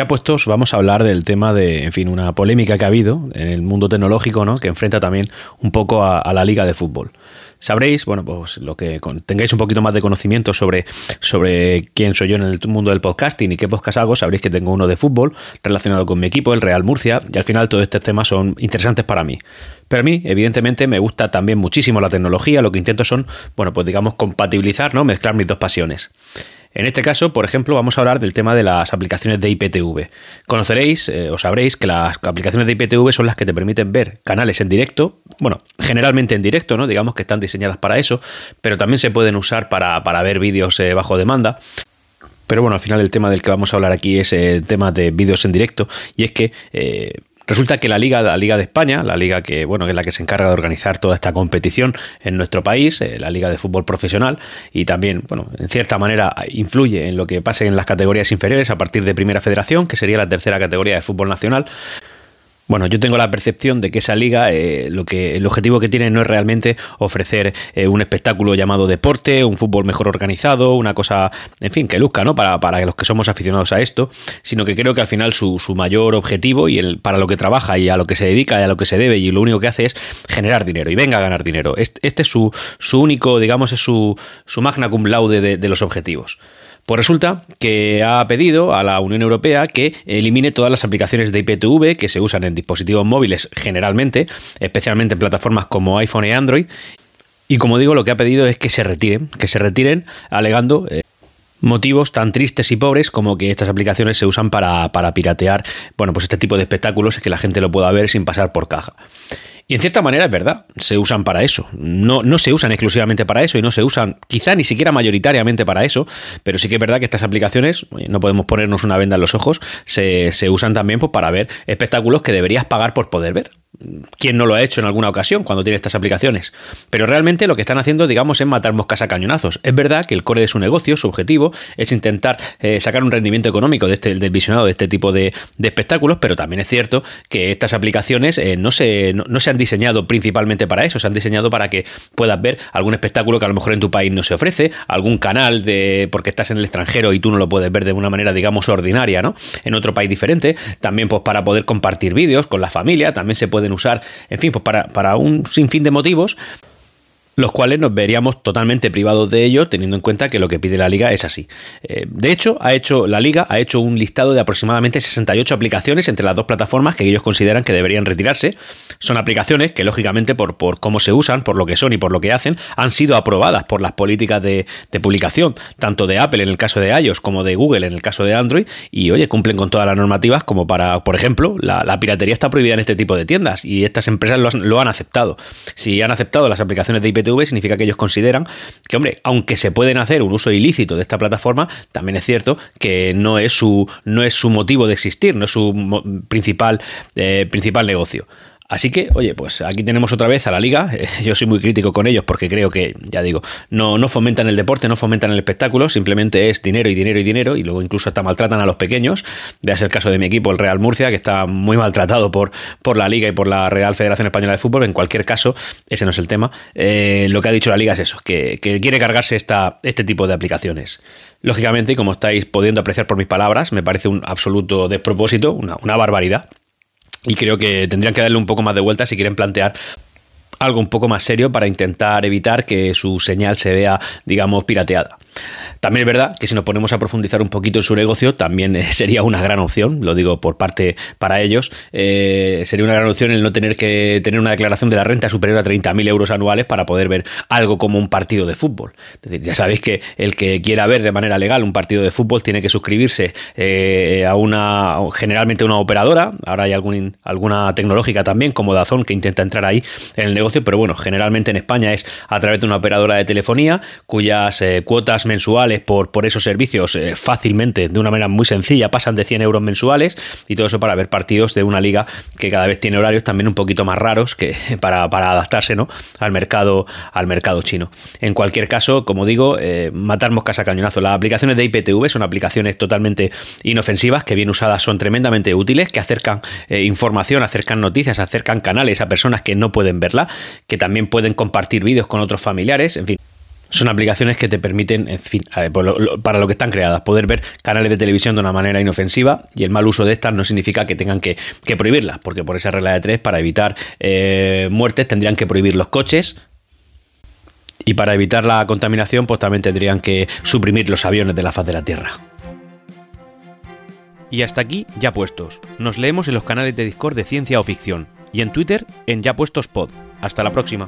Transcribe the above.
Ya puestos, vamos a hablar del tema de, en fin, una polémica que ha habido en el mundo tecnológico, ¿no? Que enfrenta también un poco a, la liga de fútbol. Sabréis, bueno, pues lo que tengáis un poquito más de conocimiento sobre, sobre quién soy yo en el mundo del podcasting y qué podcast hago, sabréis que tengo uno de fútbol relacionado con mi equipo, el Real Murcia, y al final todos estos temas son interesantes para mí. Pero a mí, evidentemente, me gusta también muchísimo la tecnología, lo que intento son, bueno, pues digamos, compatibilizar, ¿no? Mezclar mis dos pasiones. En este caso, por ejemplo, vamos a hablar del tema de las aplicaciones de IPTV. Conoceréis eh, o sabréis que las aplicaciones de IPTV son las que te permiten ver canales en directo, bueno, generalmente en directo, ¿no? Digamos que están diseñadas para eso, pero también se pueden usar para, ver vídeos eh, bajo demanda. Pero bueno, al final el tema del que vamos a hablar aquí es el tema de vídeos en directo y es que eh, Resulta que la Liga, la Liga de España, la liga que, bueno, es la que se encarga de organizar toda esta competición en nuestro país, eh, la Liga de Fútbol Profesional, y también, bueno, en cierta manera influye en lo que pase en las categorías inferiores a partir de Primera Federación, que sería la tercera categoría de fútbol nacional. Bueno, yo tengo la percepción de que esa liga, eh, lo que el objetivo que tiene no es realmente ofrecer eh, un espectáculo llamado deporte, un fútbol mejor organizado, una cosa, en fin, que luzca, ¿no? Para, para los que somos aficionados a esto, sino que creo que al final su, su mayor objetivo y el, para lo que trabaja y a lo que se dedica y a lo que se debe y lo único que hace es generar dinero y venga a ganar dinero. Este, es su, su único, digamos, es su, su magna cum laude de los objetivos. Pues resulta que ha pedido a la Unión Europea que elimine todas las aplicaciones de IPTV que se usan en dispositivos móviles generalmente, especialmente en plataformas como iPhone y Android. Y como digo, lo que ha pedido es que se retiren, que se retiren alegando eh, motivos tan tristes y pobres como que estas aplicaciones se usan para, para piratear, bueno, pues este tipo de espectáculos que la gente lo pueda ver sin pasar por caja. Y en cierta manera es verdad, se usan para eso. No, no se usan exclusivamente para eso y no se usan quizá ni siquiera mayoritariamente para eso, pero sí que es verdad que estas aplicaciones, no podemos ponernos una venda en los ojos, se, se usan también pues, para ver espectáculos que deberías pagar por poder ver. ¿Quién no lo ha hecho en alguna ocasión cuando tiene estas aplicaciones? Pero realmente lo que están haciendo, digamos, es matar moscas a cañonazos. Es verdad que el core de su negocio, su objetivo, es intentar eh, sacar un rendimiento económico de este, del visionado de este tipo de, espectáculos, pero también es cierto que estas aplicaciones eh, no, se, no, se han diseñado principalmente para eso, se han diseñado para que puedas ver algún espectáculo que a lo mejor en tu país no se ofrece, algún canal de porque estás en el extranjero y tú no lo puedes ver de una manera, digamos, ordinaria, ¿no? En otro país diferente. También, pues, para poder compartir vídeos con la familia, también se puede pueden usar, en fin, pues para, para un sinfín de motivos los cuales nos veríamos totalmente privados de ello, teniendo en cuenta que lo que pide la liga es así. Eh, de hecho, ha hecho la liga ha hecho un listado de aproximadamente 68 aplicaciones entre las dos plataformas que ellos consideran que deberían retirarse. Son aplicaciones que, lógicamente, por, por cómo se usan, por lo que son y por lo que hacen, han sido aprobadas por las políticas de, publicación, tanto de Apple en el caso de iOS como de Google en el caso de Android, y oye, cumplen con todas las normativas como para, por ejemplo, la, piratería está prohibida en este tipo de tiendas y estas empresas lo han, lo han aceptado. Si han aceptado las aplicaciones de IPTV, significa que ellos consideran que, hombre, aunque se pueden hacer un uso ilícito de esta plataforma, también es cierto que no es su, no es su motivo de existir, no es su principal, eh, principal negocio. Así que, oye, pues aquí tenemos otra vez a la liga. Yo soy muy crítico con ellos porque creo que, ya digo, no, no fomentan el deporte, no fomentan el espectáculo, simplemente es dinero y dinero y dinero y luego incluso hasta maltratan a los pequeños. Veas el caso de mi equipo, el Real Murcia, que está muy maltratado por, por la liga y por la Real Federación Española de Fútbol. En cualquier caso, ese no es el tema. Eh, lo que ha dicho la liga es eso, que, quiere cargarse esta, este tipo de aplicaciones. Lógicamente, y como estáis pudiendo apreciar por mis palabras, me parece un absoluto despropósito, una, una barbaridad. Y creo que tendrían que darle un poco más de vuelta si quieren plantear algo un poco más serio para intentar evitar que su señal se vea, digamos, pirateada. También es verdad que si nos ponemos a profundizar un poquito en su negocio, también eh, sería una gran opción, lo digo por parte para ellos, eh, sería una gran opción el no tener que tener una declaración de la renta superior a 30.000 euros anuales para poder ver algo como un partido de fútbol. ya sabéis que el que quiera ver de manera legal un partido de fútbol tiene que suscribirse eh, a una, generalmente una operadora, ahora hay algún, alguna tecnológica también como Dazón que intenta entrar ahí en el negocio, pero bueno, generalmente en España es a través de una operadora de telefonía cuyas cuotas mensuales por, por esos servicios eh, fácilmente, de una manera muy sencilla, pasan de 100 euros mensuales y todo eso para ver partidos de una liga que cada vez tiene horarios también un poquito más raros que para, adaptarse ¿no? al, mercado, al mercado chino. En cualquier caso, como digo, eh, matar moscas a cañonazo. Las aplicaciones de IPTV son aplicaciones totalmente inofensivas que bien usadas son tremendamente útiles, que acercan eh, información, acercan noticias, acercan canales a personas que no pueden verla, que también pueden compartir vídeos con otros familiares, en fin. Son aplicaciones que te permiten, en fin, para lo que están creadas, poder ver canales de televisión de una manera inofensiva y el mal uso de estas no significa que tengan que, prohibirlas, porque por esa regla de tres, para evitar eh, muertes, tendrían que prohibir los coches, y para evitar la contaminación, pues también tendrían que suprimir los aviones de la faz de la Tierra. Y hasta aquí, ya puestos. Nos leemos en los canales de Discord de Ciencia o Ficción y en Twitter en Ya Puestos Pod. Hasta la próxima.